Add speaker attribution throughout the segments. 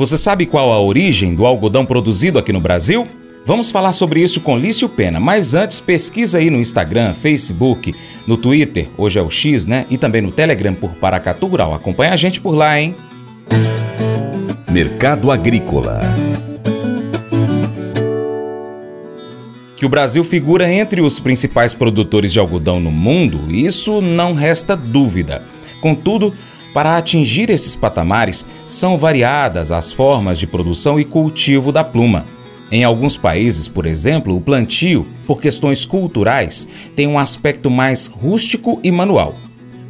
Speaker 1: Você sabe qual a origem do algodão produzido aqui no Brasil? Vamos falar sobre isso com Lício Pena, mas antes pesquisa aí no Instagram, Facebook, no Twitter, hoje é o X, né? E também no Telegram por Paracatu Rural. Acompanha a gente por lá, hein?
Speaker 2: Mercado Agrícola.
Speaker 1: Que o Brasil figura entre os principais produtores de algodão no mundo, isso não resta dúvida. Contudo, para atingir esses patamares, são variadas as formas de produção e cultivo da pluma. Em alguns países, por exemplo, o plantio, por questões culturais, tem um aspecto mais rústico e manual.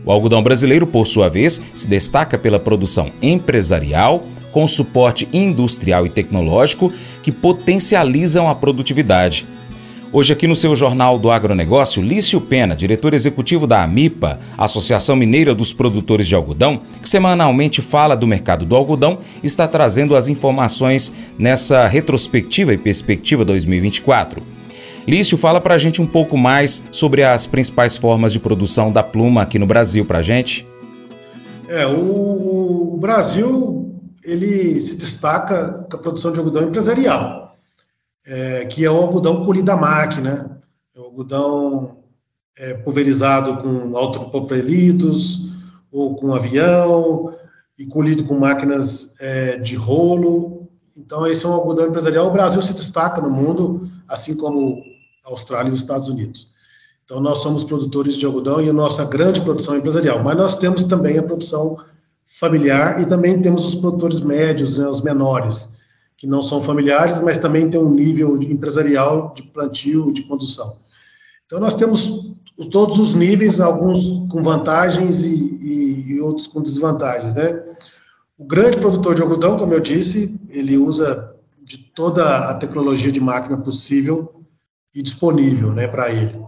Speaker 1: O algodão brasileiro, por sua vez, se destaca pela produção empresarial, com suporte industrial e tecnológico que potencializam a produtividade. Hoje, aqui no seu Jornal do Agronegócio, Lício Pena, diretor executivo da AMIPA, Associação Mineira dos Produtores de Algodão, que semanalmente fala do mercado do algodão, está trazendo as informações nessa retrospectiva e perspectiva 2024. Lício, fala para a gente um pouco mais sobre as principais formas de produção da pluma aqui no Brasil, para a gente.
Speaker 3: É, o, o Brasil ele se destaca com a produção de algodão empresarial é, que é o algodão colhido à máquina, é o algodão é, pulverizado com autopropelidos ou com avião e colhido com máquinas é, de rolo. Então, esse é um algodão empresarial. O Brasil se destaca no mundo, assim como a Austrália e os Estados Unidos. Então, nós somos produtores de algodão e a nossa grande produção é empresarial. Mas nós temos também a produção familiar e também temos os produtores médios, né, os menores, que não são familiares, mas também tem um nível empresarial de plantio, de condução. Então, nós temos todos os níveis, alguns com vantagens e, e, outros com desvantagens, né? O grande produtor de algodão, como eu disse, ele usa de toda a tecnologia de máquina possível e disponível, né, para ele.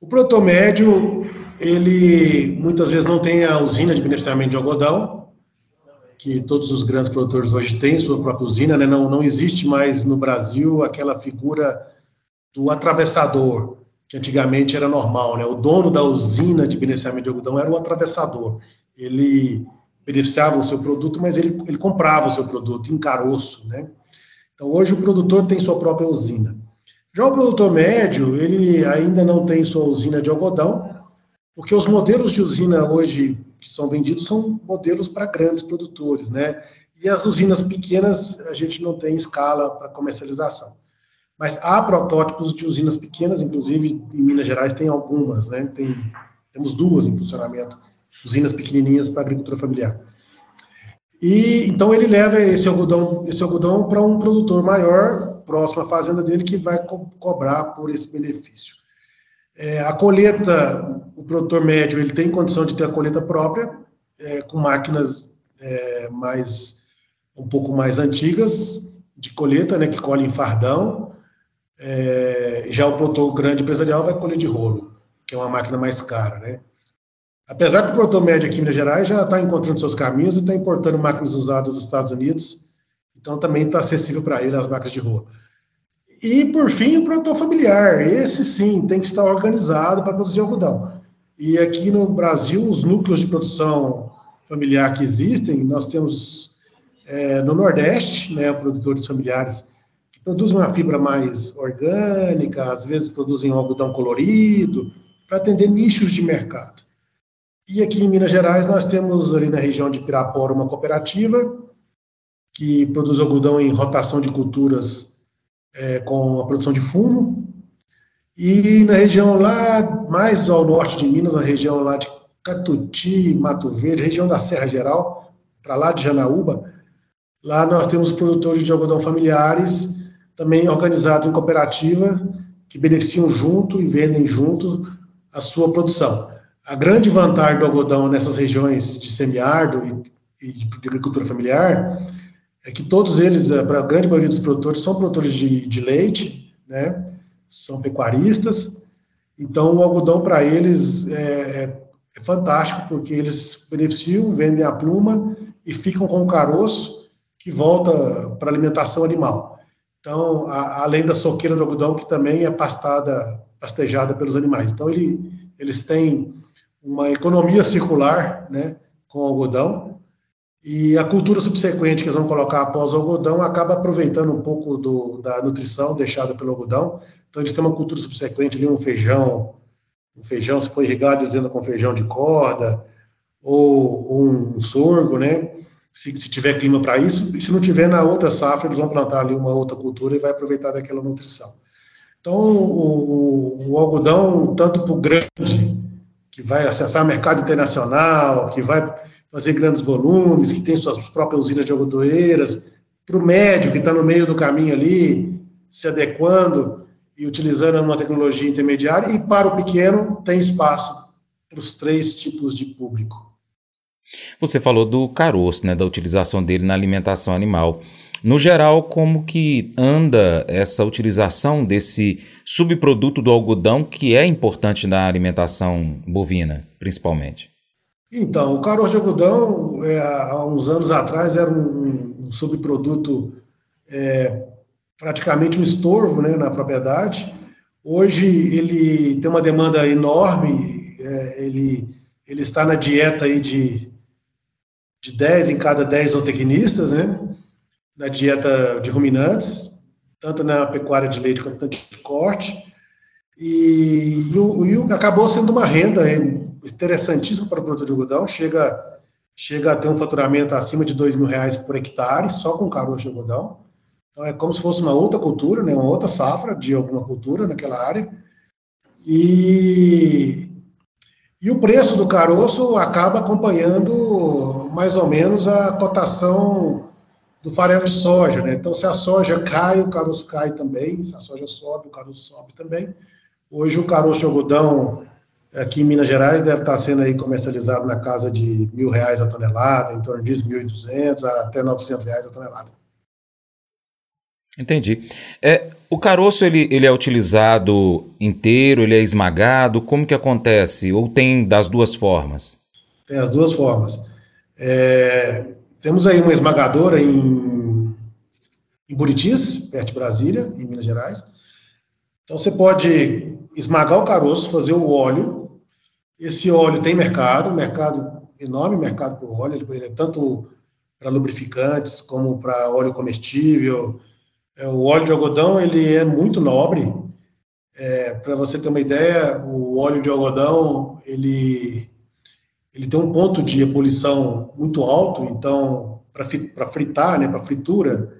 Speaker 3: O produtor médio, ele muitas vezes não tem a usina de beneficiamento de algodão, que todos os grandes produtores hoje têm sua própria usina, né? não, não existe mais no Brasil aquela figura do atravessador, que antigamente era normal, né? O dono da usina de beneficiamento de algodão era o atravessador. Ele beneficiava o seu produto, mas ele, ele comprava o seu produto em caroço, né? Então, hoje o produtor tem sua própria usina. Já o produtor médio, ele ainda não tem sua usina de algodão, porque os modelos de usina hoje que são vendidos são modelos para grandes produtores, né? E as usinas pequenas a gente não tem escala para comercialização. Mas há protótipos de usinas pequenas, inclusive em Minas Gerais tem algumas, né? Tem, temos duas em funcionamento, usinas pequenininhas para agricultura familiar. E então ele leva esse algodão, esse algodão para um produtor maior, próximo à fazenda dele, que vai co cobrar por esse benefício. É, a colheita, o produtor médio, ele tem condição de ter a colheita própria, é, com máquinas é, mais um pouco mais antigas de colheita, né, que colhem fardão. É, já o produtor grande empresarial vai colher de rolo, que é uma máquina mais cara, né? Apesar que o produtor médio aqui em Minas Gerais já está encontrando seus caminhos e está importando máquinas usadas dos Estados Unidos, então também está acessível para ele as máquinas de rolo. E, por fim, o produtor familiar. Esse sim tem que estar organizado para produzir algodão. E aqui no Brasil, os núcleos de produção familiar que existem, nós temos é, no Nordeste, né, produtores familiares que produzem uma fibra mais orgânica, às vezes produzem um algodão colorido, para atender nichos de mercado. E aqui em Minas Gerais, nós temos ali na região de Pirapora uma cooperativa que produz algodão em rotação de culturas é, com a produção de fumo. E na região lá, mais ao norte de Minas, na região lá de Catuti, Mato Verde, região da Serra Geral, para lá de Janaúba, lá nós temos produtores de algodão familiares, também organizados em cooperativa, que beneficiam junto e vendem junto a sua produção. A grande vantagem do algodão nessas regiões de semiárido e, de agricultura familiar é que todos eles, para a grande maioria dos produtores, são produtores de, de leite, né? São pecuaristas. Então, o algodão para eles é, é, é, fantástico, porque eles beneficiam, vendem a pluma e ficam com o caroço que volta para alimentação animal. Então, a, além da soqueira do algodão, que também é pastada, pastejada pelos animais. Então, ele, eles têm uma economia circular, né, com o algodão, E a cultura subsequente que eles vão colocar após o algodão acaba aproveitando um pouco do, da nutrição deixada pelo algodão. Então, eles têm uma cultura subsequente ali, um feijão, um feijão, se for irrigado, dizendo com feijão de corda, ou, ou um sorgo, né? Se, se tiver clima para isso, e se não tiver na outra safra, eles vão plantar ali uma outra cultura e vai aproveitar daquela nutrição. Então, o, o, o algodão, tanto para o grande, que vai acessar mercado internacional, que vai fazer grandes volumes, que tem suas próprias usinas de algodoeiras, para o médio, que está no meio do caminho ali, se adequando e utilizando uma tecnologia intermediária, e para o pequeno, tem espaço para os três tipos de público.
Speaker 1: Você falou do caroço, né, da utilização dele na alimentação animal. No geral, como que anda essa utilização desse subproduto do algodão que é importante na alimentação bovina, principalmente?
Speaker 3: Então, o caroço de algodão, é, há uns anos atrás, era um, um subproduto é, praticamente um estorvo né, na propriedade. Hoje ele tem uma demanda enorme, é, ele, ele está na dieta aí de, de 10 em cada 10 zootecnistas, né? na dieta de ruminantes, tanto na pecuária de leite quanto na de corte, e, e, o, e acabou sendo uma renda interessantíssima para o produtor de algodão, chega, chega a ter um faturamento acima de dois mil reais por hectare, só com caroço de algodão, então é como se fosse uma outra cultura, né, uma outra safra de alguma cultura naquela área, e, e o preço do caroço acaba acompanhando mais ou menos a cotação do farelo de soja, né? Então, se a soja cai, o caroço cai também, se a soja sobe, o caroço sobe também. Hoje, o caroço de algodão aqui em Minas Gerais deve estar sendo aí comercializado na casa de mil reais a tonelada, em torno disso, mil e duzentos até novecentos reais a tonelada.
Speaker 1: Entendi. É, o caroço ele, ele é utilizado inteiro, ele é esmagado, como que acontece? Ou tem das duas formas?
Speaker 3: Tem as duas formas. É, temos aí uma esmagadora em, em Buritis, perto de Brasília, em Minas Gerais. Então você pode esmagar o caroço, fazer o óleo. Esse óleo tem mercado, mercado enorme mercado para óleo, ele é tanto para lubrificantes como para óleo comestível. É, o óleo de algodão ele é muito nobre. É, para você ter uma ideia, o óleo de algodão ele ele tem um ponto de ebulição muito alto, então, para fritar, né, para fritura,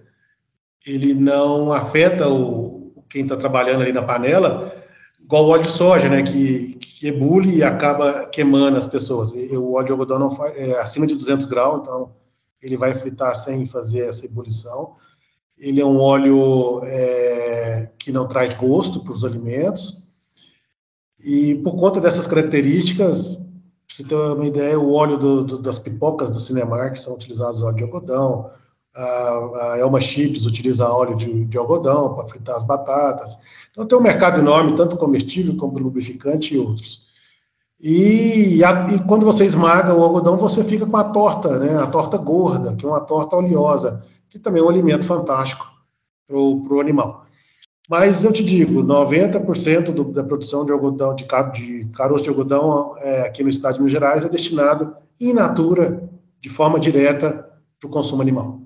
Speaker 3: ele não afeta o, quem está trabalhando ali na panela, igual o óleo de soja, né, que, que ebule e acaba queimando as pessoas. E o óleo de algodão não faz, é acima de 200 graus, então ele vai fritar sem fazer essa ebulição. Ele é um óleo é, que não traz gosto para os alimentos. E por conta dessas características, para você ter uma ideia, o óleo do, do, das pipocas do Cinemark são utilizados óleo de algodão, a, a Elma Chips utiliza óleo de, de algodão para fritar as batatas. Então tem um mercado enorme, tanto comestível como lubrificante e outros. E, a, e, quando você esmaga o algodão, você fica com a torta, né? A torta gorda, que é uma torta oleosa, que também é um alimento fantástico para o animal. Mas eu te digo, 90% do, da produção de algodão, de, de caroço de algodão é, aqui no estado de Minas Gerais é destinado in natura, de forma direta, para o consumo animal.